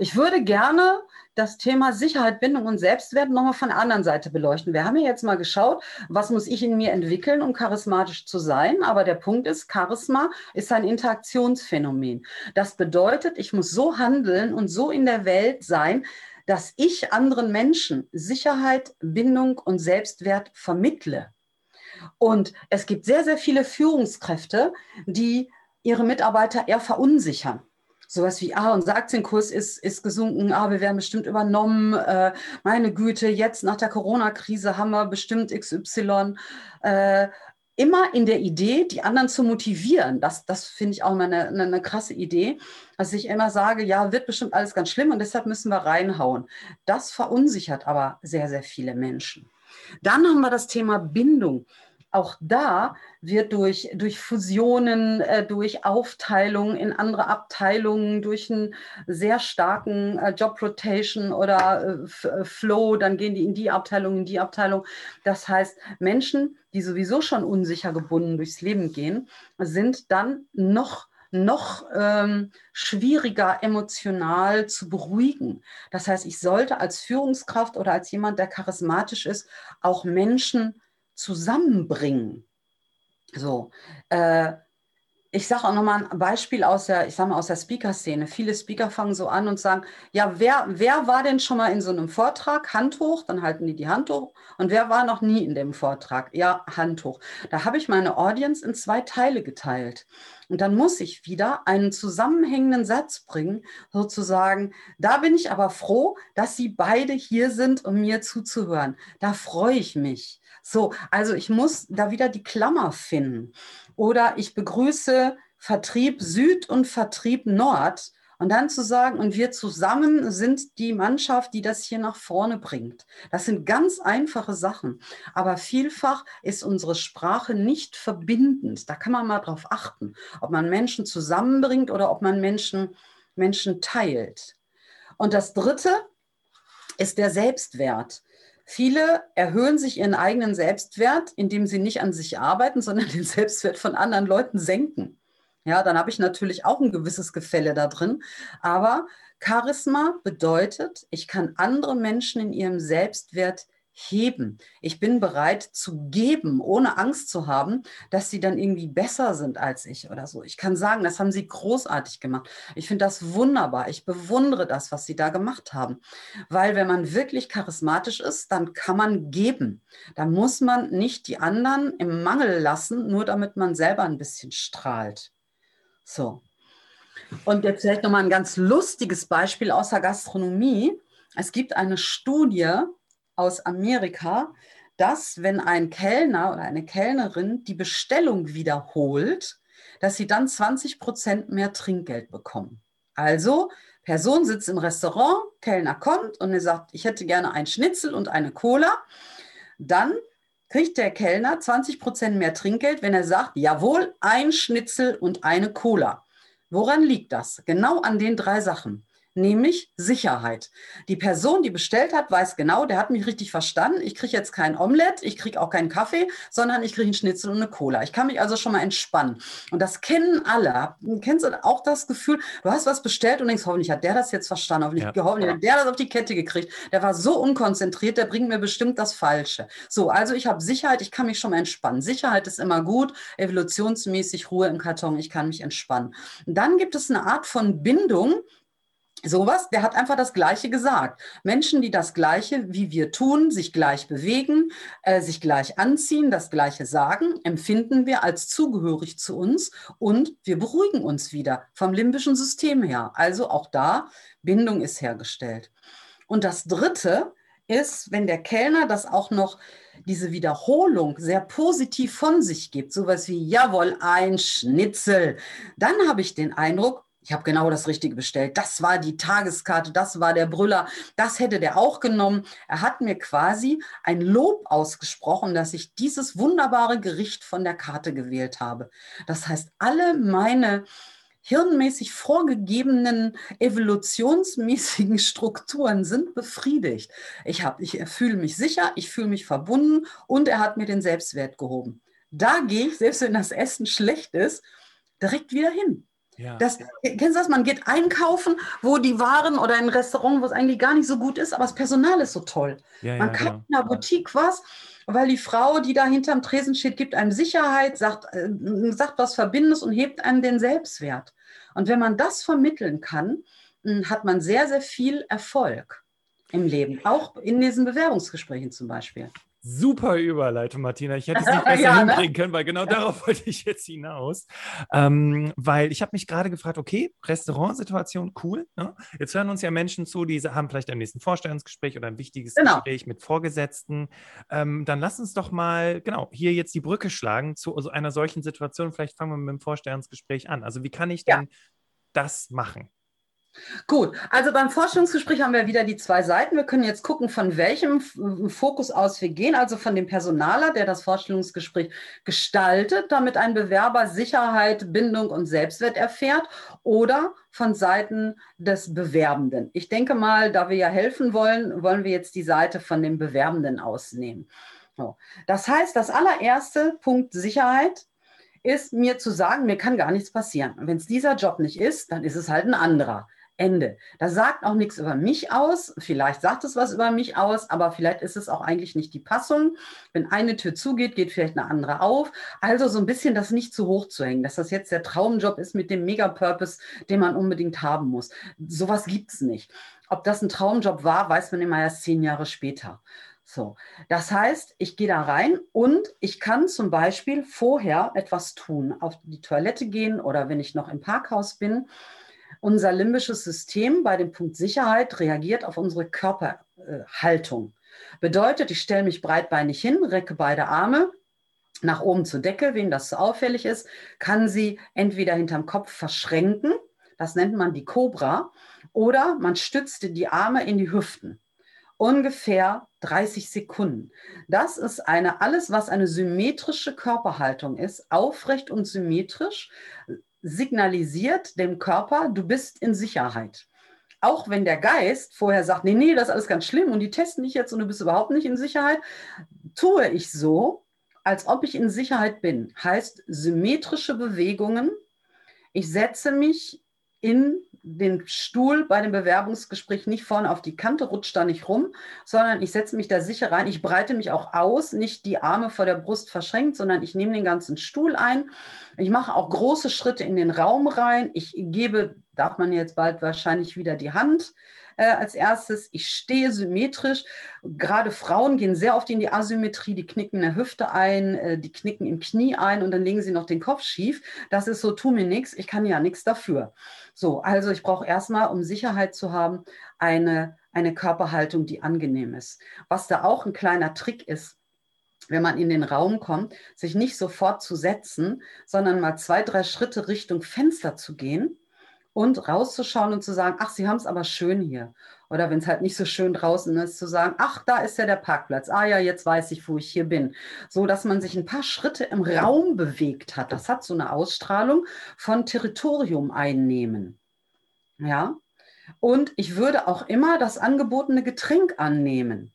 Ich würde gerne das Thema Sicherheit, Bindung und Selbstwert nochmal von der anderen Seite beleuchten. Wir haben ja jetzt mal geschaut, was muss ich in mir entwickeln, um charismatisch zu sein. Aber der Punkt ist, Charisma ist ein Interaktionsphänomen. Das bedeutet, ich muss so handeln und so in der Welt sein, dass ich anderen Menschen Sicherheit, Bindung und Selbstwert vermittle. Und es gibt sehr, sehr viele Führungskräfte, die ihre Mitarbeiter eher verunsichern sowas wie, ah, unser Aktienkurs ist, ist gesunken, ah, wir werden bestimmt übernommen, äh, meine Güte, jetzt nach der Corona-Krise haben wir bestimmt XY. Äh, immer in der Idee, die anderen zu motivieren. Das, das finde ich auch mal eine, eine, eine, krasse Idee, dass ich immer sage, ja, wird bestimmt alles ganz schlimm und deshalb müssen wir reinhauen. Das verunsichert aber sehr, sehr viele Menschen. Dann haben wir das Thema Bindung auch da wird durch, durch Fusionen, äh, durch Aufteilung in andere Abteilungen, durch einen sehr starken äh, Job Rotation oder äh, äh, Flow, dann gehen die in die Abteilung, in die Abteilung. Das heißt, Menschen, die sowieso schon unsicher gebunden durchs Leben gehen, sind dann noch noch ähm, schwieriger emotional zu beruhigen. Das heißt, ich sollte als Führungskraft oder als jemand, der charismatisch ist, auch Menschen zusammenbringen. So, äh, ich sage auch nochmal ein Beispiel aus der, ich sag mal, aus der Speaker-Szene. Viele Speaker fangen so an und sagen, ja, wer, wer war denn schon mal in so einem Vortrag? Hand hoch, dann halten die die Hand hoch. Und wer war noch nie in dem Vortrag? Ja, Hand hoch. Da habe ich meine Audience in zwei Teile geteilt. Und dann muss ich wieder einen zusammenhängenden Satz bringen, sozusagen, da bin ich aber froh, dass Sie beide hier sind, um mir zuzuhören. Da freue ich mich. So, also ich muss da wieder die Klammer finden. Oder ich begrüße Vertrieb Süd und Vertrieb Nord. Und dann zu sagen, und wir zusammen sind die Mannschaft, die das hier nach vorne bringt. Das sind ganz einfache Sachen. Aber vielfach ist unsere Sprache nicht verbindend. Da kann man mal drauf achten, ob man Menschen zusammenbringt oder ob man Menschen, Menschen teilt. Und das Dritte ist der Selbstwert. Viele erhöhen sich ihren eigenen Selbstwert, indem sie nicht an sich arbeiten, sondern den Selbstwert von anderen Leuten senken. Ja, dann habe ich natürlich auch ein gewisses Gefälle da drin. Aber Charisma bedeutet, ich kann andere Menschen in ihrem Selbstwert heben. Ich bin bereit zu geben, ohne Angst zu haben, dass sie dann irgendwie besser sind als ich oder so. Ich kann sagen, das haben sie großartig gemacht. Ich finde das wunderbar. Ich bewundere das, was sie da gemacht haben. Weil wenn man wirklich charismatisch ist, dann kann man geben. Da muss man nicht die anderen im Mangel lassen, nur damit man selber ein bisschen strahlt. So. Und jetzt vielleicht nochmal ein ganz lustiges Beispiel aus der Gastronomie. Es gibt eine Studie, aus Amerika, dass wenn ein Kellner oder eine Kellnerin die Bestellung wiederholt, dass sie dann 20 Prozent mehr Trinkgeld bekommen. Also, Person sitzt im Restaurant, Kellner kommt und er sagt, ich hätte gerne ein Schnitzel und eine Cola. Dann kriegt der Kellner 20 Prozent mehr Trinkgeld, wenn er sagt, jawohl, ein Schnitzel und eine Cola. Woran liegt das? Genau an den drei Sachen nämlich Sicherheit. Die Person, die bestellt hat, weiß genau, der hat mich richtig verstanden. Ich kriege jetzt kein Omelett, ich kriege auch keinen Kaffee, sondern ich kriege einen Schnitzel und eine Cola. Ich kann mich also schon mal entspannen. Und das kennen alle. Kennst du auch das Gefühl, du hast was bestellt und denkst, hoffentlich hat der das jetzt verstanden, hoffentlich, ja. hoffentlich hat der das auf die Kette gekriegt. Der war so unkonzentriert, der bringt mir bestimmt das Falsche. So, also ich habe Sicherheit, ich kann mich schon mal entspannen. Sicherheit ist immer gut, evolutionsmäßig Ruhe im Karton, ich kann mich entspannen. Und dann gibt es eine Art von Bindung, Sowas, der hat einfach das Gleiche gesagt. Menschen, die das Gleiche wie wir tun, sich gleich bewegen, äh, sich gleich anziehen, das Gleiche sagen, empfinden wir als zugehörig zu uns und wir beruhigen uns wieder vom limbischen System her. Also auch da, Bindung ist hergestellt. Und das Dritte ist, wenn der Kellner das auch noch diese Wiederholung sehr positiv von sich gibt, sowas wie, jawohl, ein Schnitzel, dann habe ich den Eindruck, ich habe genau das Richtige bestellt. Das war die Tageskarte, das war der Brüller, das hätte der auch genommen. Er hat mir quasi ein Lob ausgesprochen, dass ich dieses wunderbare Gericht von der Karte gewählt habe. Das heißt, alle meine hirnmäßig vorgegebenen evolutionsmäßigen Strukturen sind befriedigt. Ich, ich fühle mich sicher, ich fühle mich verbunden und er hat mir den Selbstwert gehoben. Da gehe ich, selbst wenn das Essen schlecht ist, direkt wieder hin Ja. Das, kennst du das? Man geht einkaufen, wo die Waren oder in ein Restaurant, wo es eigentlich gar nicht so gut ist, aber das Personal ist so toll. Ja, man ja, kauft genau. in der Boutique was, weil die Frau, die da hinterm Tresen steht, gibt einem Sicherheit, sagt, äh, sagt was Verbindendes und hebt einem den Selbstwert. Und wenn man das vermitteln kann, hm, hat man sehr, sehr viel Erfolg im Leben, auch in diesen Bewerbungsgesprächen zum Beispiel. Super Überleitung, Martina. Ich hätte es nicht besser ja, ne? hinkriegen können, weil genau ja. darauf wollte ich jetzt hinaus. Ähm, weil ich habe mich gerade gefragt, okay, Restaurantsituation, cool. Ne? Jetzt hören uns ja Menschen zu, die haben vielleicht am nächsten Vorstellungsgespräch oder ein wichtiges genau. Gespräch mit Vorgesetzten. Ähm, dann lass uns doch mal, genau, hier jetzt die Brücke schlagen zu einer solchen Situation. Vielleicht fangen wir mit dem Vorstellungsgespräch an. Also wie kann ich denn ja. das machen? Gut, also beim Forschungsgespräch haben wir wieder die zwei Seiten. Wir können jetzt gucken, von welchem Fokus aus wir gehen, also von dem Personaler, der das Vorstellungsgespräch gestaltet, damit ein Bewerber Sicherheit, Bindung und Selbstwert erfährt, oder von Seiten des Bewerbenden. Ich denke mal, da wir ja helfen wollen, wollen wir jetzt die Seite von dem Bewerbenden ausnehmen. So. Das heißt, das allererste Punkt Sicherheit ist mir zu sagen, mir kann gar nichts passieren. Wenn es dieser Job nicht ist, dann ist es halt ein anderer. Ende. Das sagt auch nichts über mich aus. Vielleicht sagt es was über mich aus, aber vielleicht ist es auch eigentlich nicht die Passung. Wenn eine Tür zugeht, geht vielleicht eine andere auf. Also so ein bisschen das nicht zu hoch zu hängen, dass das jetzt der Traumjob ist mit dem Mega-Purpose, den man unbedingt haben muss. Sowas gibt es nicht. Ob das ein Traumjob war, weiß man immer erst zehn Jahre später. So, das heißt, ich gehe da rein und ich kann zum Beispiel vorher etwas tun, auf die Toilette gehen oder wenn ich noch im Parkhaus bin unser limbisches System bei dem Punkt Sicherheit reagiert auf unsere Körperhaltung. Bedeutet, ich stelle mich breitbeinig hin, recke beide Arme nach oben zur Decke. Wen das so auffällig ist, kann sie entweder hinterm Kopf verschränken, das nennt man die Cobra, oder man stützt die Arme in die Hüften ungefähr 30 Sekunden. Das ist eine, alles, was eine symmetrische Körperhaltung ist, aufrecht und symmetrisch, signalisiert dem Körper, du bist in Sicherheit. Auch wenn der Geist vorher sagt, nee, nee, das ist alles ganz schlimm und die testen dich jetzt und du bist überhaupt nicht in Sicherheit, tue ich so, als ob ich in Sicherheit bin. Heißt symmetrische Bewegungen. Ich setze mich in den Stuhl bei dem Bewerbungsgespräch nicht vorne auf die Kante, rutscht da nicht rum, sondern ich setze mich da sicher rein. Ich breite mich auch aus, nicht die Arme vor der Brust verschränkt, sondern ich nehme den ganzen Stuhl ein. Ich mache auch große Schritte in den Raum rein. Ich gebe, darf man jetzt bald wahrscheinlich wieder die Hand äh, als erstes. Ich stehe symmetrisch. Gerade Frauen gehen sehr oft in die Asymmetrie. Die knicken in der Hüfte ein, äh, die knicken im Knie ein und dann legen sie noch den Kopf schief. Das ist so, tu mir nichts, ich kann ja nichts dafür. So, also ich brauche erstmal, um Sicherheit zu haben, eine, eine Körperhaltung, die angenehm ist. Was da auch ein kleiner Trick ist, wenn man in den Raum kommt, sich nicht sofort zu setzen, sondern mal zwei, drei Schritte Richtung Fenster zu gehen und rauszuschauen und zu sagen, ach, Sie haben es aber schön hier. Oder wenn es halt nicht so schön draußen ist, zu sagen, ach, da ist ja der Parkplatz. Ah ja, jetzt weiß ich, wo ich hier bin. So dass man sich ein paar Schritte im Raum bewegt hat. Das hat so eine Ausstrahlung von Territorium einnehmen. Ja. Und ich würde auch immer das angebotene Getränk annehmen.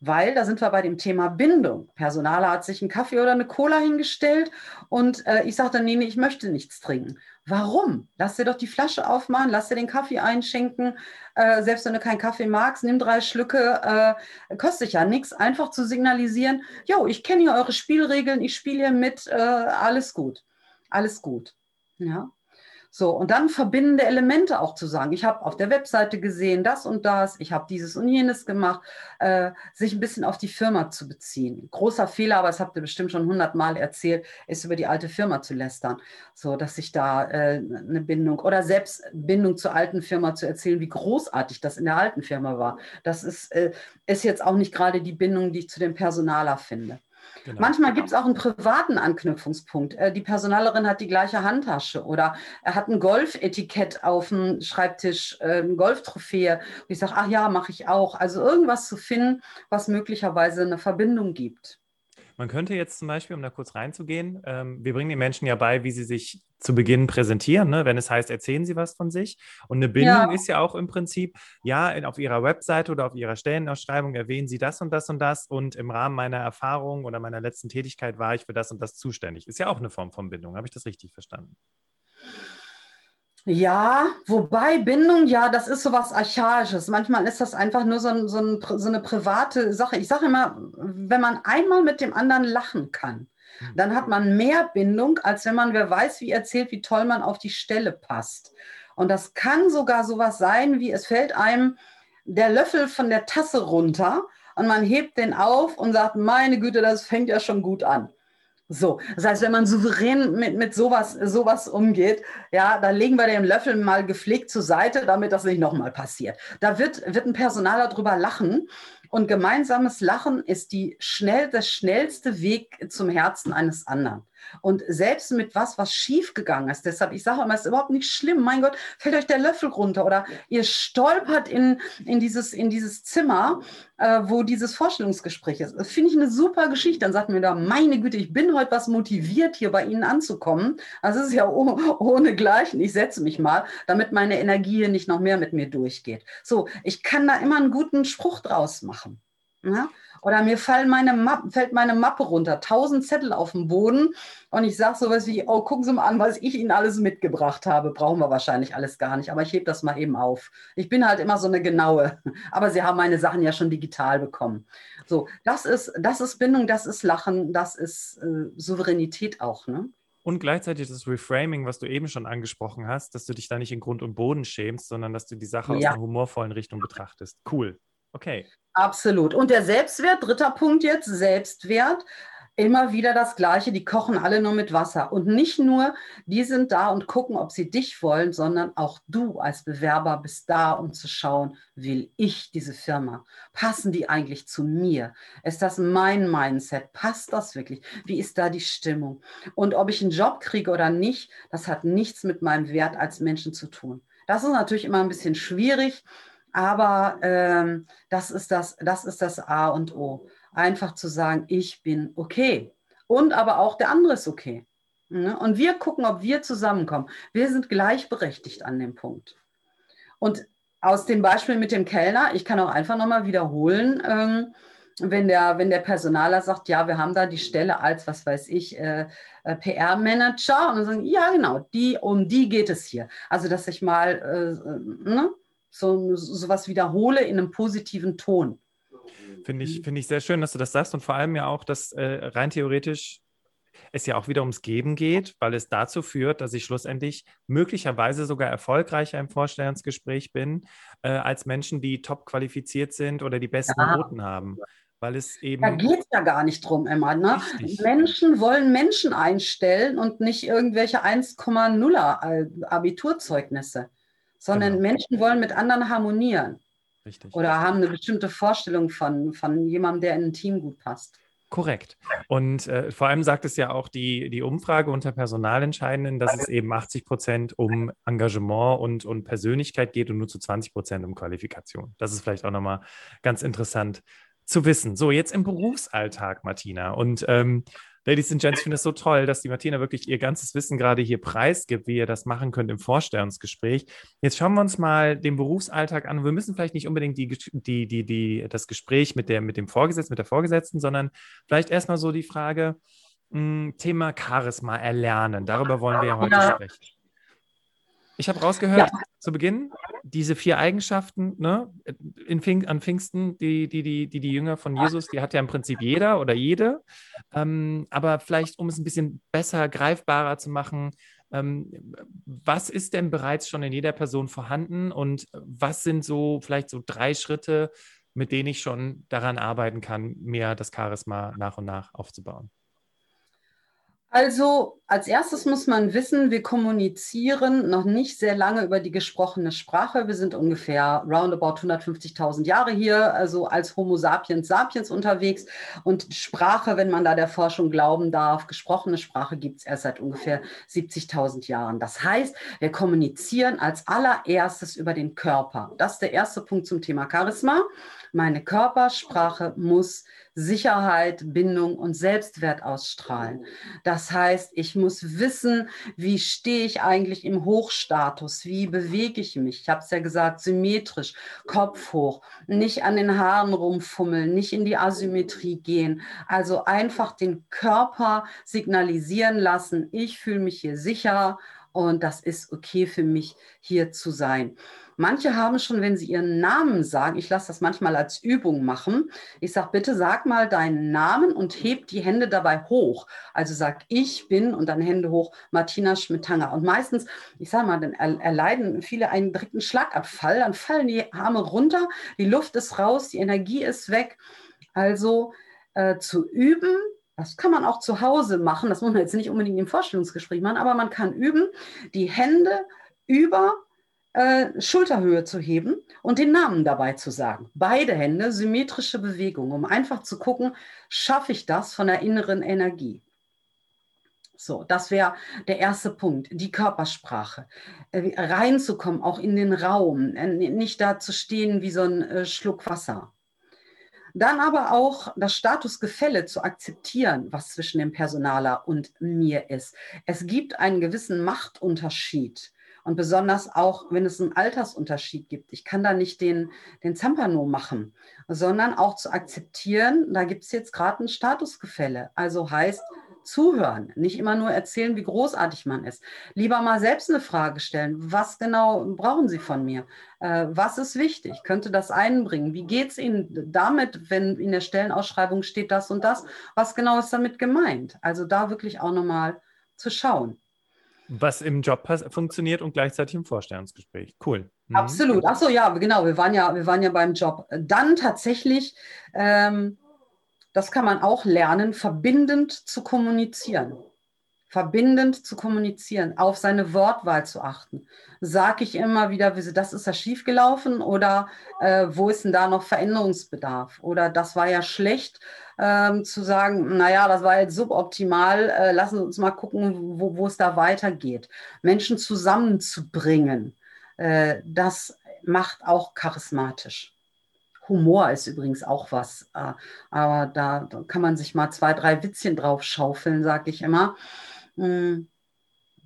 Weil da sind wir bei dem Thema Bindung. Personaler hat sich einen Kaffee oder eine Cola hingestellt und äh, ich sagte, nee, nee, ich möchte nichts trinken. Warum? Lass dir doch die Flasche aufmachen, lass dir den Kaffee einschenken. Äh, selbst wenn du keinen Kaffee magst, nimm drei Schlücke, äh, kostet ja nichts. Einfach zu signalisieren, jo, ich kenne hier eure Spielregeln, ich spiele hier mit, äh, alles gut. Alles gut. Ja. So, und dann verbindende Elemente auch zu sagen. Ich habe auf der Webseite gesehen, das und das, ich habe dieses und jenes gemacht, äh, sich ein bisschen auf die Firma zu beziehen. Großer Fehler, aber das habt ihr bestimmt schon hundertmal erzählt, ist über die alte Firma zu lästern. So, dass sich da äh, eine Bindung oder selbst Bindung zur alten Firma zu erzählen, wie großartig das in der alten Firma war. Das ist, äh, ist jetzt auch nicht gerade die Bindung, die ich zu dem Personaler finde. Genau. Manchmal gibt es auch einen privaten Anknüpfungspunkt. Äh, die Personalerin hat die gleiche Handtasche oder er hat ein Golfetikett auf dem Schreibtisch, äh, eine Golftrophäe. ich sage, ach ja, mache ich auch. Also irgendwas zu finden, was möglicherweise eine Verbindung gibt. Man könnte jetzt zum Beispiel, um da kurz reinzugehen, ähm, wir bringen den Menschen ja bei, wie sie sich zu Beginn präsentieren, ne? wenn es heißt, erzählen sie was von sich. Und eine Bindung ja. ist ja auch im Prinzip, ja, auf ihrer Webseite oder auf ihrer Stellenausschreibung erwähnen sie das und das und das und im Rahmen meiner Erfahrung oder meiner letzten Tätigkeit war ich für das und das zuständig. Ist ja auch eine Form von Bindung. Habe ich das richtig verstanden? Ja, wobei Bindung, ja, das ist so was Archaisches. Manchmal ist das einfach nur so, ein, so, ein, so eine private Sache. Ich sage immer, wenn man einmal mit dem anderen lachen kann, hm. dann hat man mehr Bindung, als wenn man, wer weiß, wie erzählt, wie toll man auf die Stelle passt. Und das kann sogar sowas sein, wie es fällt einem der Löffel von der Tasse runter und man hebt den auf und sagt, meine Güte, das fängt ja schon gut an. So, das heißt, wenn man souverän mit, mit sowas, sowas umgeht, ja, dann legen wir den Löffel mal gepflegt zur Seite, damit das nicht nochmal passiert. Da wird, wird ein Personaler drüber lachen. Und gemeinsames Lachen ist die schnell, der schnellste Weg zum Herzen eines anderen. Und selbst mit was, was schiefgegangen ist, deshalb, ich sage immer, es ist überhaupt nicht schlimm, mein Gott, fällt euch der Löffel runter oder ihr stolpert in, in, dieses, in dieses Zimmer, äh, wo dieses Vorstellungsgespräch ist. Das finde ich eine super Geschichte. Dann sagt mir da, meine Güte, ich bin heute was motiviert, hier bei Ihnen anzukommen. Also es ist ja oh, ohne Gleichen. Ich setze mich mal, damit meine Energie hier nicht noch mehr mit mir durchgeht. So, ich kann da immer einen guten Spruch draus machen. Ja? Oder mir meine Mappe, fällt meine Mappe runter, tausend Zettel auf dem Boden und ich sage sowas wie, oh, gucken Sie mal an, was ich Ihnen alles mitgebracht habe. Brauchen wir wahrscheinlich alles gar nicht, aber ich hebe das mal eben auf. Ich bin halt immer so eine genaue, aber Sie haben meine Sachen ja schon digital bekommen. So, das ist, das ist Bindung, das ist Lachen, das ist äh, Souveränität auch, ne? Und gleichzeitig das Reframing, was du eben schon angesprochen hast, dass du dich da nicht in Grund und Boden schämst, sondern dass du die Sache ja. aus einer humorvollen Richtung betrachtest. Cool. Okay. Absolut. Und der Selbstwert, dritter Punkt jetzt, Selbstwert. Immer wieder das Gleiche, die kochen alle nur mit Wasser. Und nicht nur, die sind da und gucken, ob sie dich wollen, sondern auch du als Bewerber bist da, um zu schauen, will ich diese Firma? Passen die eigentlich zu mir? Ist das mein Mindset? Passt das wirklich? Wie ist da die Stimmung? Und ob ich einen Job kriege oder nicht, das hat nichts mit meinem Wert als Menschen zu tun. Das ist natürlich immer ein bisschen schwierig, aber ähm, das, ist das, das ist das A und O. Einfach zu sagen, ich bin okay. Und aber auch der andere ist okay. Ne? Und wir gucken, ob wir zusammenkommen. Wir sind gleichberechtigt an dem Punkt. Und aus dem Beispiel mit dem Kellner, ich kann auch einfach nochmal wiederholen, ähm, wenn der, wenn der Personaler sagt, ja, wir haben da die Stelle als, was weiß ich, äh, äh PR-Manager und dann sagen, ja, genau, die, um die geht es hier. Also, dass ich mal äh, ne, so sowas wiederhole in einem positiven Ton. Finde ich, find ich sehr schön, dass du das sagst und vor allem ja auch, dass äh, rein theoretisch es ja auch wieder ums Geben geht, weil es dazu führt, dass ich schlussendlich möglicherweise sogar erfolgreicher im Vorstellungsgespräch bin, äh, als Menschen, die top qualifiziert sind oder die besten ja. Noten haben. Weil es eben. Da geht es ja gar nicht drum, Emma. Ne? Menschen wollen Menschen einstellen und nicht irgendwelche 1,0er Abiturzeugnisse sondern genau. Menschen wollen mit anderen harmonieren. Richtig. Oder haben eine bestimmte Vorstellung von, von jemandem, der in ein Team gut passt. Korrekt. Und äh, vor allem sagt es ja auch die, die Umfrage unter Personalentscheidenden, dass es eben 80 Prozent um Engagement und, und Persönlichkeit geht und nur zu 20 Prozent um Qualifikation. Das ist vielleicht auch nochmal ganz interessant zu wissen. So, jetzt im Berufsalltag, Martina. Und ähm, Ladies and Gents, ich finde es so toll, dass die Martina wirklich ihr ganzes Wissen gerade hier preisgibt, wie ihr das machen könnt im Vorstellungsgespräch. Jetzt schauen wir uns mal den Berufsalltag an. Wir müssen vielleicht nicht unbedingt die, die, die, die, das Gespräch mit, der, mit dem Vorgesetzten, mit der Vorgesetzten, sondern vielleicht erstmal so die Frage, hm, Thema Charisma erlernen. Darüber wollen wir ja heute ja. sprechen. Ich habe rausgehört ja. zu Beginn, diese vier Eigenschaften ne, in Pfing an Pfingsten, die, die, die, die, die Jünger von Jesus, die hat ja im Prinzip jeder oder jede. Ähm, aber vielleicht, um es ein bisschen besser greifbarer zu machen, ähm, was ist denn bereits schon in jeder Person vorhanden und was sind so vielleicht so drei Schritte, mit denen ich schon daran arbeiten kann, mehr das Charisma nach und nach aufzubauen? Also als erstes muss man wissen, wir kommunizieren noch nicht sehr lange über die gesprochene Sprache. Wir sind ungefähr roundabout 150.000 Jahre hier, also als Homo sapiens sapiens unterwegs. Und Sprache, wenn man da der Forschung glauben darf, gesprochene Sprache gibt es erst seit ungefähr 70.000 Jahren. Das heißt, wir kommunizieren als allererstes über den Körper. Das ist der erste Punkt zum Thema Charisma. Meine Körpersprache muss Sicherheit, Bindung und Selbstwert ausstrahlen. Das heißt, ich muss wissen, wie stehe ich eigentlich im Hochstatus, wie bewege ich mich. Ich habe es ja gesagt, symmetrisch, Kopf hoch, nicht an den Haaren rumfummeln, nicht in die Asymmetrie gehen. Also einfach den Körper signalisieren lassen, ich fühle mich hier sicher und das ist okay für mich, hier zu sein. Manche haben schon, wenn sie ihren Namen sagen, ich lasse das manchmal als Übung machen, ich sage, bitte sag mal deinen Namen und heb die Hände dabei hoch. Also sag, ich bin und dann Hände hoch, Martina Schmidtanger. Und meistens, ich sage mal, dann erleiden viele einen direkten Schlagabfall, dann fallen die Arme runter, die Luft ist raus, die Energie ist weg. Also äh, zu üben, das kann man auch zu Hause machen. Das muss man jetzt nicht unbedingt im Vorstellungsgespräch machen, aber man kann üben, die Hände über äh, Schulterhöhe zu heben und den Namen dabei zu sagen. Beide Hände, symmetrische Bewegung, um einfach zu gucken, schaffe ich das von der inneren Energie. So, das wäre der erste Punkt, die Körpersprache. Äh, reinzukommen, auch in den Raum, äh, nicht da zu stehen wie so ein äh, Schluck Wasser. Dann aber auch das Statusgefälle zu akzeptieren, was zwischen dem Personaler und mir ist. Es gibt einen gewissen Machtunterschied. Und besonders auch, wenn es einen Altersunterschied gibt. Ich kann da nicht den, den Zampano machen, sondern auch zu akzeptieren, da gibt es jetzt gerade ein Statusgefälle. Also heißt, zuhören, nicht immer nur erzählen, wie großartig man ist. Lieber mal selbst eine Frage stellen. Was genau brauchen Sie von mir? Äh, was ist wichtig? Könnte das einbringen? Wie geht es Ihnen damit, wenn in der Stellenausschreibung steht das und das? Was genau ist damit gemeint? Also da wirklich auch nochmal zu schauen. Was im Job funktioniert und gleichzeitig im Vorstellungsgespräch. Cool. Mhm. Absolut. Achso, ja, genau. Wir waren ja, wir waren ja beim Job. Dann tatsächlich, ähm, das kann man auch lernen, verbindend zu kommunizieren verbindend zu kommunizieren, auf seine Wortwahl zu achten. Sage ich immer wieder, das ist ja schiefgelaufen oder äh, wo ist denn da noch Veränderungsbedarf? Oder das war ja schlecht, ähm, zu sagen, naja, das war jetzt suboptimal, äh, lassen Sie uns mal gucken, wo, wo es da weitergeht. Menschen zusammenzubringen, äh, das macht auch charismatisch. Humor ist übrigens auch was, äh, aber da, da, kann man sich mal zwei, drei Witzchen drauf schaufeln, sage ich immer. Hm,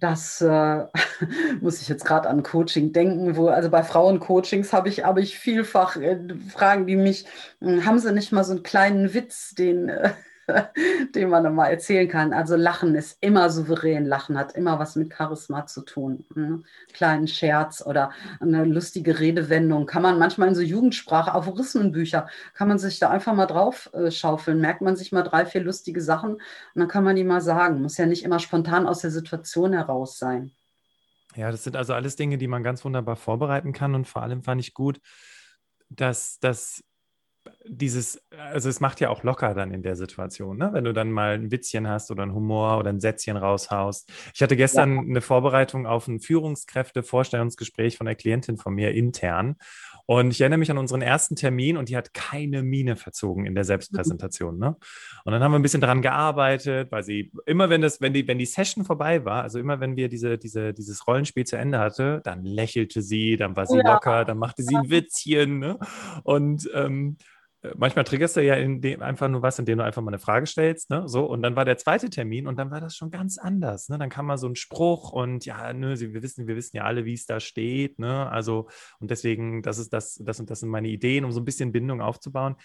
das äh, muss ich jetzt gerade an Coaching denken, wo, also bei Frauencoachings habe ich, habe ich vielfach äh, Fragen, die mich, äh, haben sie nicht mal so einen kleinen Witz, den, äh, den man dann mal erzählen kann. Also Lachen ist immer souverän. Lachen hat immer was mit Charisma zu tun. Mhm. Kleinen Scherz oder eine lustige Redewendung kann man manchmal in so Jugendsprache, Aphorismenbücher, kann man sich da einfach mal drauf äh, schaufeln. Merkt man sich mal drei, vier lustige Sachen und dann kann man die mal sagen. Muss ja nicht immer spontan aus der Situation heraus sein. Ja, das sind also alles Dinge, die man ganz wunderbar vorbereiten kann und vor allem fand ich gut, dass das dieses, also es macht ja auch locker dann in der Situation, ne? wenn du dann mal ein Witzchen hast oder ein Humor oder ein Sätzchen raushaust. Ich hatte gestern ja. eine Vorbereitung auf ein Führungskräfte-Vorstellungsgespräch von einer Klientin von mir intern und ich erinnere mich an unseren ersten Termin und die hat keine Miene verzogen in der Selbstpräsentation. Ne? Und dann haben wir ein bisschen daran gearbeitet, weil sie immer, wenn das, wenn die, wenn die Session vorbei war, also immer wenn wir diese, diese, dieses Rollenspiel zu Ende hatte, dann lächelte sie, dann war sie ja. locker, dann machte sie ein Witzchen. Ne? Und ähm, manchmal triggerst du ja dem, einfach nur was, indem du einfach mal eine Frage stellst, ne? So, und dann war der zweite Termin und dann war das schon ganz anders. Ne? Dann kam mal so ein Spruch und ja, ne, wir wissen, wir wissen ja alle, wie es da steht, ne? Also, und deswegen, das ist das, das und das sind meine Ideen, um so ein bisschen Bindung aufzubauen.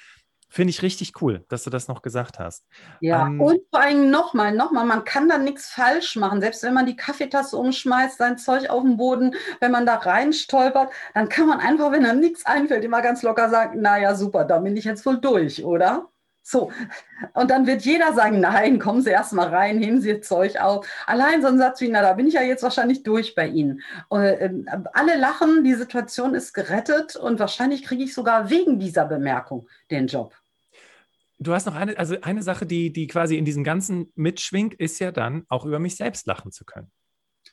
Finde ich richtig cool, dass du das noch gesagt hast. Ja, ähm, und vor allem nochmal, nochmal, man kann da nichts falsch machen. Selbst wenn man die Kaffeetasse umschmeißt, sein Zeug auf den Boden, wenn man da rein stolpert, dann kann man einfach, wenn einem nichts einfällt, immer ganz locker sagen, naja, super, da bin ich jetzt wohl durch, oder? So, und dann wird jeder sagen, nein, kommen Sie erst mal rein, heben Sie Zeug auf. Allein so ein Satz wie, na, da bin ich ja jetzt wahrscheinlich durch bei Ihnen. Und, äh, alle lachen, die Situation ist gerettet und wahrscheinlich kriege ich sogar wegen dieser Bemerkung den Job. Du hast noch eine, also eine Sache, die, die quasi in diesem Ganzen mitschwingt, ist ja dann auch über mich selbst lachen zu können.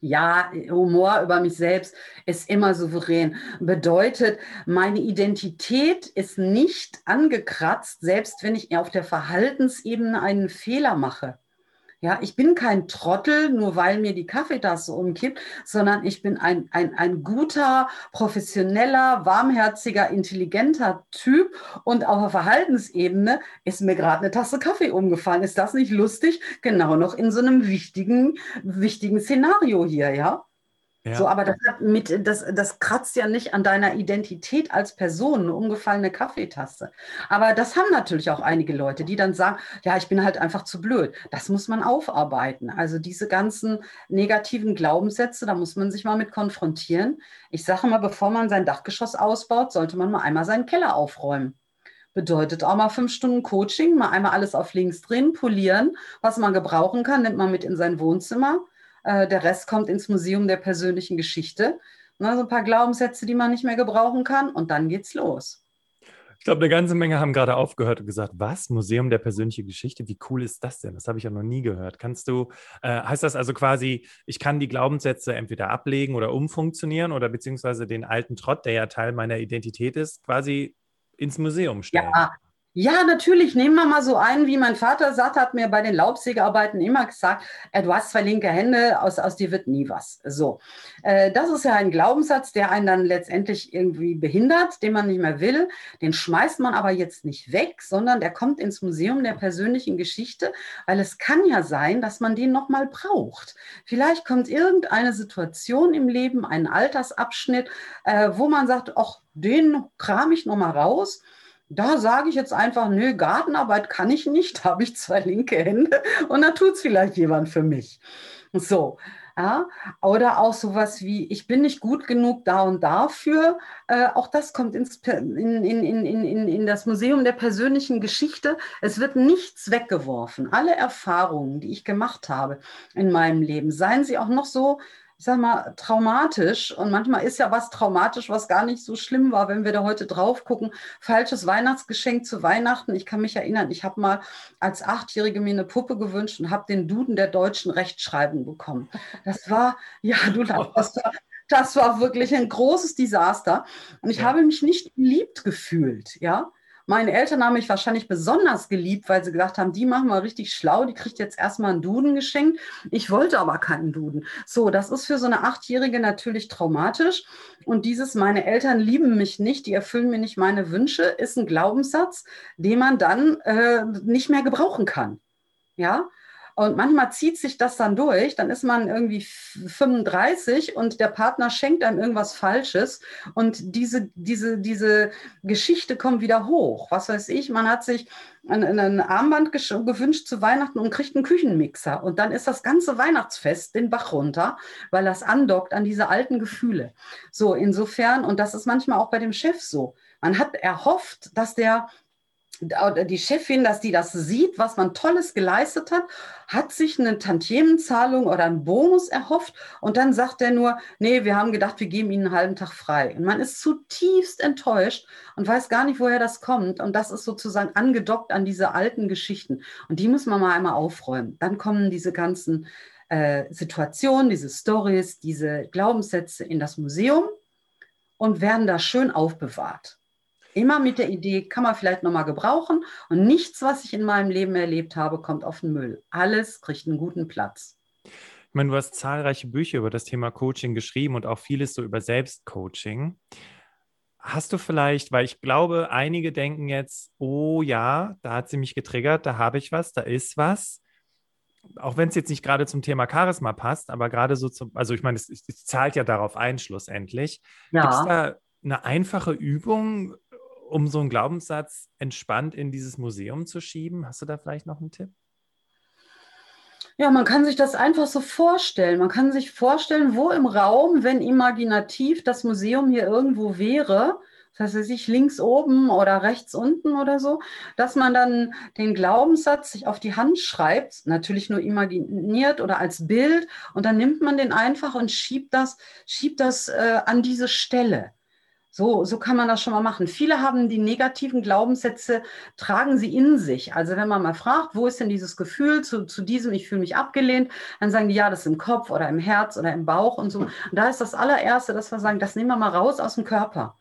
Ja, Humor über mich selbst ist immer souverän. Bedeutet, meine Identität ist nicht angekratzt, selbst wenn ich auf der Verhaltensebene einen Fehler mache. Ja, ich bin kein Trottel, nur weil mir die Kaffeetasse umkippt, sondern ich bin ein, ein, ein guter, professioneller, warmherziger, intelligenter Typ. Und auf der Verhaltensebene ist mir gerade eine Tasse Kaffee umgefallen. Ist das nicht lustig? Genau noch in so einem wichtigen, wichtigen Szenario hier, ja? So, aber das, mit, das, das kratzt ja nicht an deiner Identität als Person, eine umgefallene Kaffeetasse. Aber das haben natürlich auch einige Leute, die dann sagen, ja, ich bin halt einfach zu blöd. Das muss man aufarbeiten. Also diese ganzen negativen Glaubenssätze, da muss man sich mal mit konfrontieren. Ich sage mal, bevor man sein Dachgeschoss ausbaut, sollte man mal einmal seinen Keller aufräumen. Bedeutet auch mal fünf Stunden Coaching, mal einmal alles auf links drehen, polieren, was man gebrauchen kann, nimmt man mit in sein Wohnzimmer äh, der Rest kommt ins Museum der persönlichen Geschichte. Ne, so ein paar Glaubenssätze, die man nicht mehr gebrauchen kann. Und dann geht's los. Ich glaube, eine ganze Menge haben gerade aufgehört und gesagt, was? Museum der persönlichen Geschichte? Wie cool ist das denn? Das habe ich ja noch nie gehört. Kannst du, äh, heißt das also quasi, ich kann die Glaubenssätze entweder ablegen oder umfunktionieren oder beziehungsweise den alten Trott, der ja Teil meiner Identität ist, quasi ins Museum stellen? Ja, ja, natürlich. Nehmen wir mal so einen, wie mein Vater sagt, hat mir bei den Laubsägearbeiten immer gesagt, äh, du hast zwei linke Hände, aus, aus dir wird nie was. So, äh, das ist ja ein Glaubenssatz, der einen dann letztendlich irgendwie behindert, den man nicht mehr will. Den schmeißt man aber jetzt nicht weg, sondern der kommt ins Museum der persönlichen Geschichte, weil es kann ja sein, dass man den nochmal braucht. Vielleicht kommt irgendeine Situation im Leben, ein Altersabschnitt, äh, wo man sagt, ach, den kram ich nochmal raus da sage ich jetzt einfach, nö, Gartenarbeit kann ich nicht, habe ich zwei linke Hände und da tut es vielleicht jemand für mich. So. Ja, oder auch sowas wie, ich bin nicht gut genug da und dafür. Äh, auch das kommt ins, in, in, in, in, in das Museum der persönlichen Geschichte. Es wird nichts weggeworfen. Alle Erfahrungen, die ich gemacht habe in meinem Leben, seien sie auch noch so ich sag mal, traumatisch. Und manchmal ist ja was traumatisch, was gar nicht so schlimm war, wenn wir da heute drauf gucken. Falsches Weihnachtsgeschenk zu Weihnachten. Ich kann mich erinnern, ich habe mal als Achtjährige mir eine Puppe gewünscht und habe den Duden der deutschen Rechtschreibung bekommen. Das war, ja, du, das war, das war wirklich ein großes Desaster. Und ich ja. habe mich nicht geliebt gefühlt, ja. Meine Eltern haben mich wahrscheinlich besonders geliebt, weil sie gesagt haben, die machen wir richtig schlau, die kriegt jetzt erstmal einen Duden geschenkt. Ich wollte aber keinen Duden. So, das ist für so eine Achtjährige natürlich traumatisch. Und dieses, meine Eltern lieben mich nicht, die erfüllen mir nicht meine Wünsche, ist ein Glaubenssatz, den man dann äh, nicht mehr gebrauchen kann. Ja, und manchmal zieht sich das dann durch, dann ist man irgendwie 35 und der Partner schenkt einem irgendwas Falsches und diese, diese, diese Geschichte kommt wieder hoch. Was weiß ich, man hat sich ein, ein Armband gewünscht zu Weihnachten und kriegt einen Küchenmixer und dann ist das ganze Weihnachtsfest den Bach runter, weil das andockt an diese alten Gefühle. So, insofern, und das ist manchmal auch bei dem Chef so. Man hat erhofft, dass der die Chefin, dass die das sieht, was man Tolles geleistet hat, hat sich eine Tantiemenzahlung oder einen Bonus erhofft und dann sagt er nur, nee, wir haben gedacht, wir geben Ihnen einen halben Tag frei. Und man ist zutiefst enttäuscht und weiß gar nicht, woher das kommt. Und das ist sozusagen angedockt an diese alten Geschichten. Und die muss man mal einmal aufräumen. Dann kommen diese ganzen äh, Situationen, diese Stories, diese Glaubenssätze in das Museum und werden da schön aufbewahrt. Immer mit der Idee, kann man vielleicht nochmal gebrauchen. Und nichts, was ich in meinem Leben erlebt habe, kommt auf den Müll. Alles kriegt einen guten Platz. Ich meine, du hast zahlreiche Bücher über das Thema Coaching geschrieben und auch vieles so über Selbstcoaching. Hast du vielleicht, weil ich glaube, einige denken jetzt, oh ja, da hat sie mich getriggert, da habe ich was, da ist was. Auch wenn es jetzt nicht gerade zum Thema Charisma passt, aber gerade so zum, also ich meine, es, es zahlt ja darauf ein, schlussendlich. Ja. Gibt es da eine einfache Übung, um so einen Glaubenssatz entspannt in dieses Museum zu schieben? Hast du da vielleicht noch einen Tipp? Ja, man kann sich das einfach so vorstellen. Man kann sich vorstellen, wo im Raum, wenn imaginativ das Museum hier irgendwo wäre, das heißt, sich links oben oder rechts unten oder so, dass man dann den Glaubenssatz sich auf die Hand schreibt, natürlich nur imaginiert oder als Bild, und dann nimmt man den einfach und schiebt das, schiebt das äh, an diese Stelle. So, so kann man das schon mal machen. Viele haben die negativen Glaubenssätze, tragen sie in sich. Also wenn man mal fragt, wo ist denn dieses Gefühl zu, zu diesem, ich fühle mich abgelehnt, dann sagen die, ja, das ist im Kopf oder im Herz oder im Bauch und so. Und da ist das allererste, dass wir sagen, das nehmen wir mal raus aus dem Körper.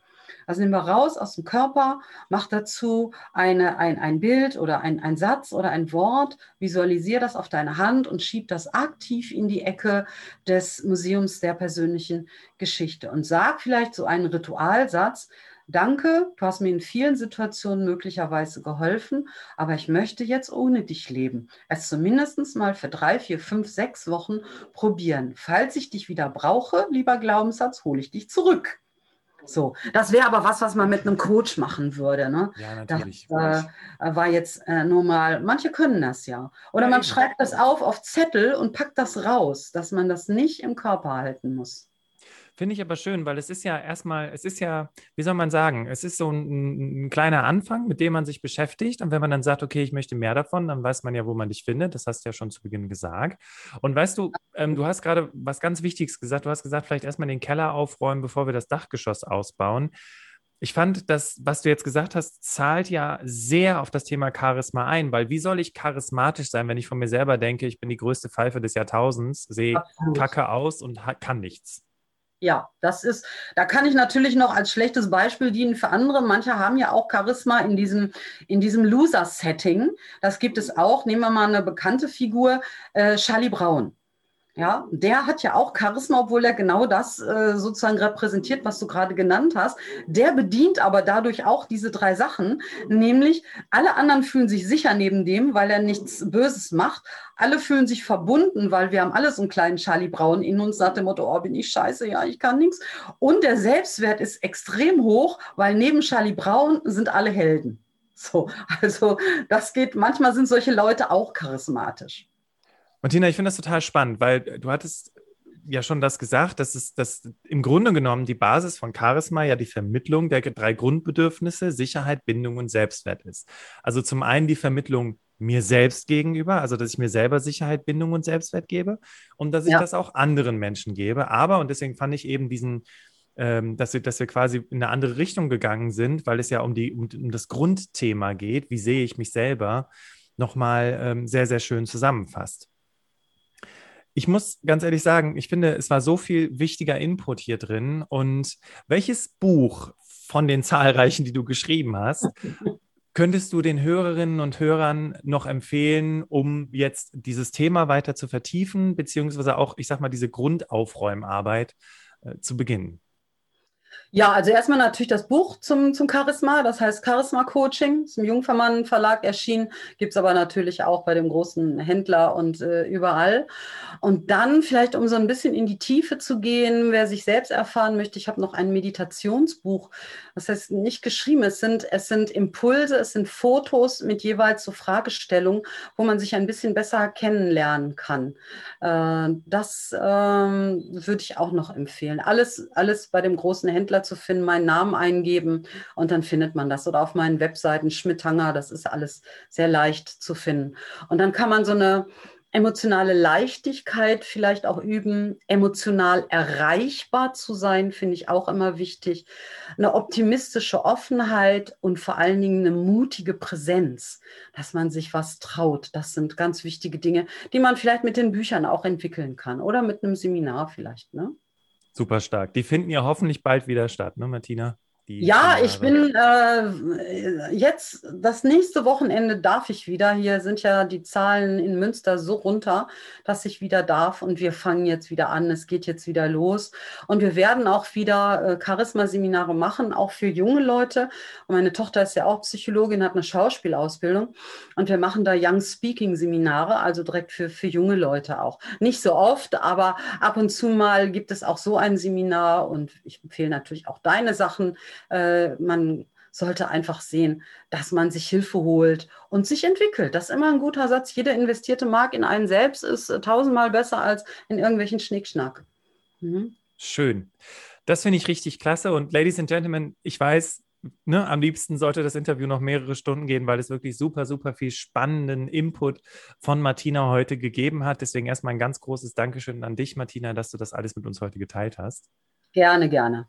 Also nehmen wir raus aus dem Körper, mach dazu eine, ein, ein Bild oder ein, ein Satz oder ein Wort, visualisiere das auf deine Hand und schieb das aktiv in die Ecke des Museums der persönlichen Geschichte und sag vielleicht so einen Ritualsatz, danke, du hast mir in vielen Situationen möglicherweise geholfen, aber ich möchte jetzt ohne dich leben. Es zumindest mal für drei, vier, fünf, sechs Wochen probieren. Falls ich dich wieder brauche, lieber Glaubenssatz, hole ich dich zurück. So, das wäre aber was, was man mit einem Coach machen würde. Ne? Ja, natürlich. Das äh, war jetzt äh, nur mal, manche können das ja. Oder man schreibt das auf auf Zettel und packt das raus, dass man das nicht im Körper halten muss. Finde ich aber schön, weil es ist ja erstmal, es ist ja, wie soll man sagen, es ist so ein, ein, kleiner Anfang, mit dem man sich beschäftigt. Und wenn man dann sagt, okay, ich möchte mehr davon, dann weiß man ja, wo man dich findet. Das hast du ja schon zu Beginn gesagt. Und weißt du, ähm, du hast gerade was ganz Wichtiges gesagt. Du hast gesagt, vielleicht erstmal den Keller aufräumen, bevor wir das Dachgeschoss ausbauen. Ich fand, das, was du jetzt gesagt hast, zahlt ja sehr auf das Thema Charisma ein, weil wie soll ich charismatisch sein, wenn ich von mir selber denke, ich bin die größte Pfeife des Jahrtausends, sehe kacke aus und kann nichts? Ja, das ist, da kann ich natürlich noch als schlechtes Beispiel dienen für andere. Manche haben ja auch Charisma in diesem, in diesem Loser-Setting. Das gibt es auch. Nehmen wir mal eine bekannte Figur, äh, Charlie Brown. Ja, der hat ja auch Charisma, obwohl er genau das äh, sozusagen repräsentiert, was du gerade genannt hast. Der bedient aber dadurch auch diese drei Sachen, nämlich alle anderen fühlen sich sicher neben dem, weil er nichts Böses macht. Alle fühlen sich verbunden, weil wir haben alles so einen kleinen Charlie Brown in uns, nach dem Motto, oh, bin ich scheiße, ja, ich kann nichts. Und der Selbstwert ist extrem hoch, weil neben Charlie Brown sind alle Helden. So, also das geht, manchmal sind solche Leute auch charismatisch. Martina, ich finde das total spannend, weil du hattest ja schon das gesagt, dass es dass im Grunde genommen die Basis von Charisma ja die Vermittlung der drei Grundbedürfnisse Sicherheit, Bindung und Selbstwert ist. Also zum einen die Vermittlung mir selbst gegenüber, also dass ich mir selber Sicherheit, Bindung und Selbstwert gebe und dass ich ja. das auch anderen Menschen gebe. Aber, und deswegen fand ich eben diesen, ähm, dass, wir, dass wir quasi in eine andere Richtung gegangen sind, weil es ja um, die, um, um das Grundthema geht, wie sehe ich mich selber, nochmal ähm, sehr, sehr schön zusammenfasst ich muss ganz ehrlich sagen, ich finde, es war so viel wichtiger Input hier drin. Und welches Buch von den zahlreichen, die du geschrieben hast, könntest du den Hörerinnen und Hörern noch empfehlen, um jetzt dieses Thema weiter zu vertiefen, beziehungsweise auch, ich sag mal, diese Grundaufräumarbeit äh, zu beginnen? Ja, also erstmal natürlich das Buch zum, zum Charisma, das heißt Charisma Coaching, ist im Jungfermann Verlag erschienen, gibt es aber natürlich auch bei dem großen Händler und äh, überall. Und dann vielleicht, um so ein bisschen in die Tiefe zu gehen, wer sich selbst erfahren möchte, ich habe noch ein Meditationsbuch, das heißt nicht geschrieben, es sind, es sind Impulse, es sind Fotos mit jeweils so Fragestellungen, wo man sich ein bisschen besser kennenlernen kann. Äh, das ähm, würde ich auch noch empfehlen. Alles, alles bei dem großen Händler zu finden, meinen Namen eingeben und dann findet man das. Oder auf meinen Webseiten Schmidtanger, das ist alles sehr leicht zu finden. Und dann kann man so eine emotionale Leichtigkeit vielleicht auch üben, emotional erreichbar zu sein, finde ich auch immer wichtig, eine optimistische Offenheit und vor allen Dingen eine mutige Präsenz, dass man sich was traut. Das sind ganz wichtige Dinge, die man vielleicht mit den Büchern auch entwickeln kann oder mit einem Seminar vielleicht. Ne? Super stark. Die finden ja hoffentlich bald wieder statt, ne, Martina? Ja, ich bin äh, jetzt, das nächste Wochenende darf ich wieder. Hier sind ja die Zahlen in Münster so runter, dass ich wieder darf. Und wir fangen jetzt wieder an. Es geht jetzt wieder los. Und wir werden auch wieder äh, Charisma-Seminare machen, auch für junge Leute. Und meine Tochter ist ja auch Psychologin, hat eine Schauspielausbildung. Und wir machen da Young Speaking-Seminare, also direkt für, für junge Leute auch. Nicht so oft, aber ab und zu mal gibt es auch so ein Seminar. Und ich empfehle natürlich auch deine Sachen äh, man sollte einfach sehen, dass man sich Hilfe holt und sich entwickelt. Das ist immer ein guter Satz. Jeder investierte Mark in einen selbst ist äh, tausendmal besser als in irgendwelchen Schnickschnack. Mhm. Schön. Das finde ich richtig klasse. Und Ladies and Gentlemen, ich weiß, Ne, am liebsten sollte das Interview noch mehrere Stunden gehen, weil es wirklich super, super viel spannenden Input von Martina heute gegeben hat. Deswegen erstmal ein ganz großes Dankeschön an dich, Martina, dass du das alles mit uns heute geteilt hast. Gerne, gerne.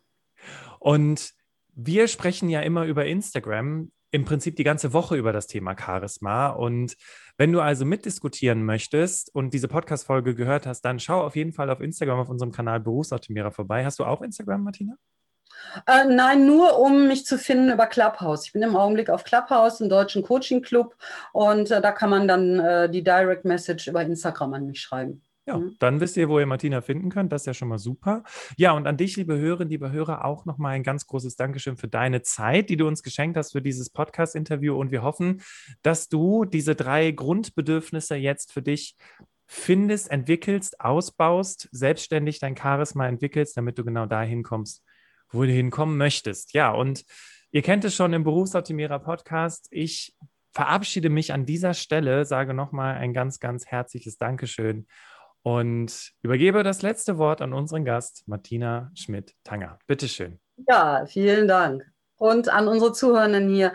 Und wir sprechen ja immer über Instagram, im Prinzip die ganze Woche über das Thema Charisma. Und wenn du also mitdiskutieren möchtest und diese Podcast-Folge gehört hast, dann schau auf jeden Fall auf Instagram auf unserem Kanal Berufsoptimierer vorbei. Hast du auch Instagram, Martina? Äh, nein, nur um mich zu finden über Clubhouse. Ich bin im Augenblick auf Clubhouse, im deutschen Coaching Club, und äh, da kann man dann äh, die Direct Message über Instagram an mich schreiben. Ja, mhm. dann wisst ihr, wo ihr Martina finden könnt. Das ist ja schon mal super. Ja, und an dich, liebe Hörerinnen, liebe Hörer, auch nochmal ein ganz großes Dankeschön für deine Zeit, die du uns geschenkt hast für dieses Podcast-Interview. Und wir hoffen, dass du diese drei Grundbedürfnisse jetzt für dich findest, entwickelst, ausbaust, selbstständig dein Charisma entwickelst, damit du genau dahin kommst, wo du hinkommen möchtest. Ja, und ihr kennt es schon im Berufsoptimierer Podcast. Ich verabschiede mich an dieser Stelle, sage nochmal ein ganz, ganz herzliches Dankeschön und übergebe das letzte Wort an unseren Gast, Martina Schmidt-Tanger. Bitteschön. Ja, vielen Dank. Und an unsere Zuhörenden hier,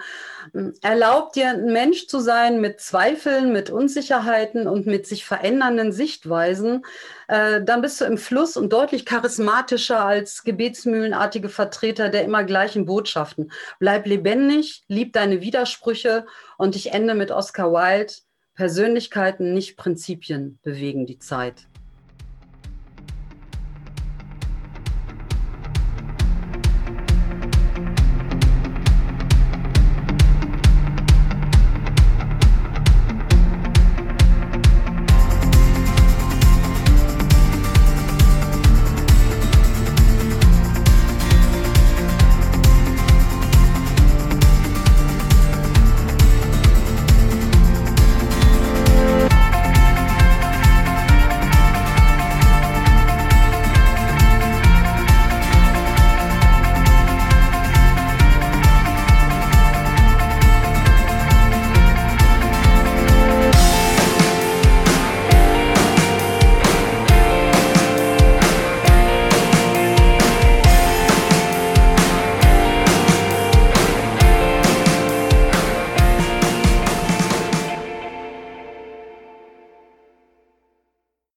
erlaubt dir ein Mensch zu sein mit Zweifeln, mit Unsicherheiten und mit sich verändernden Sichtweisen, äh, dann bist du im Fluss und deutlich charismatischer als gebetsmühlenartige Vertreter der immer gleichen Botschaften. Bleib lebendig, lieb deine Widersprüche und ich ende mit Oscar Wilde. Persönlichkeiten, nicht Prinzipien bewegen die Zeit.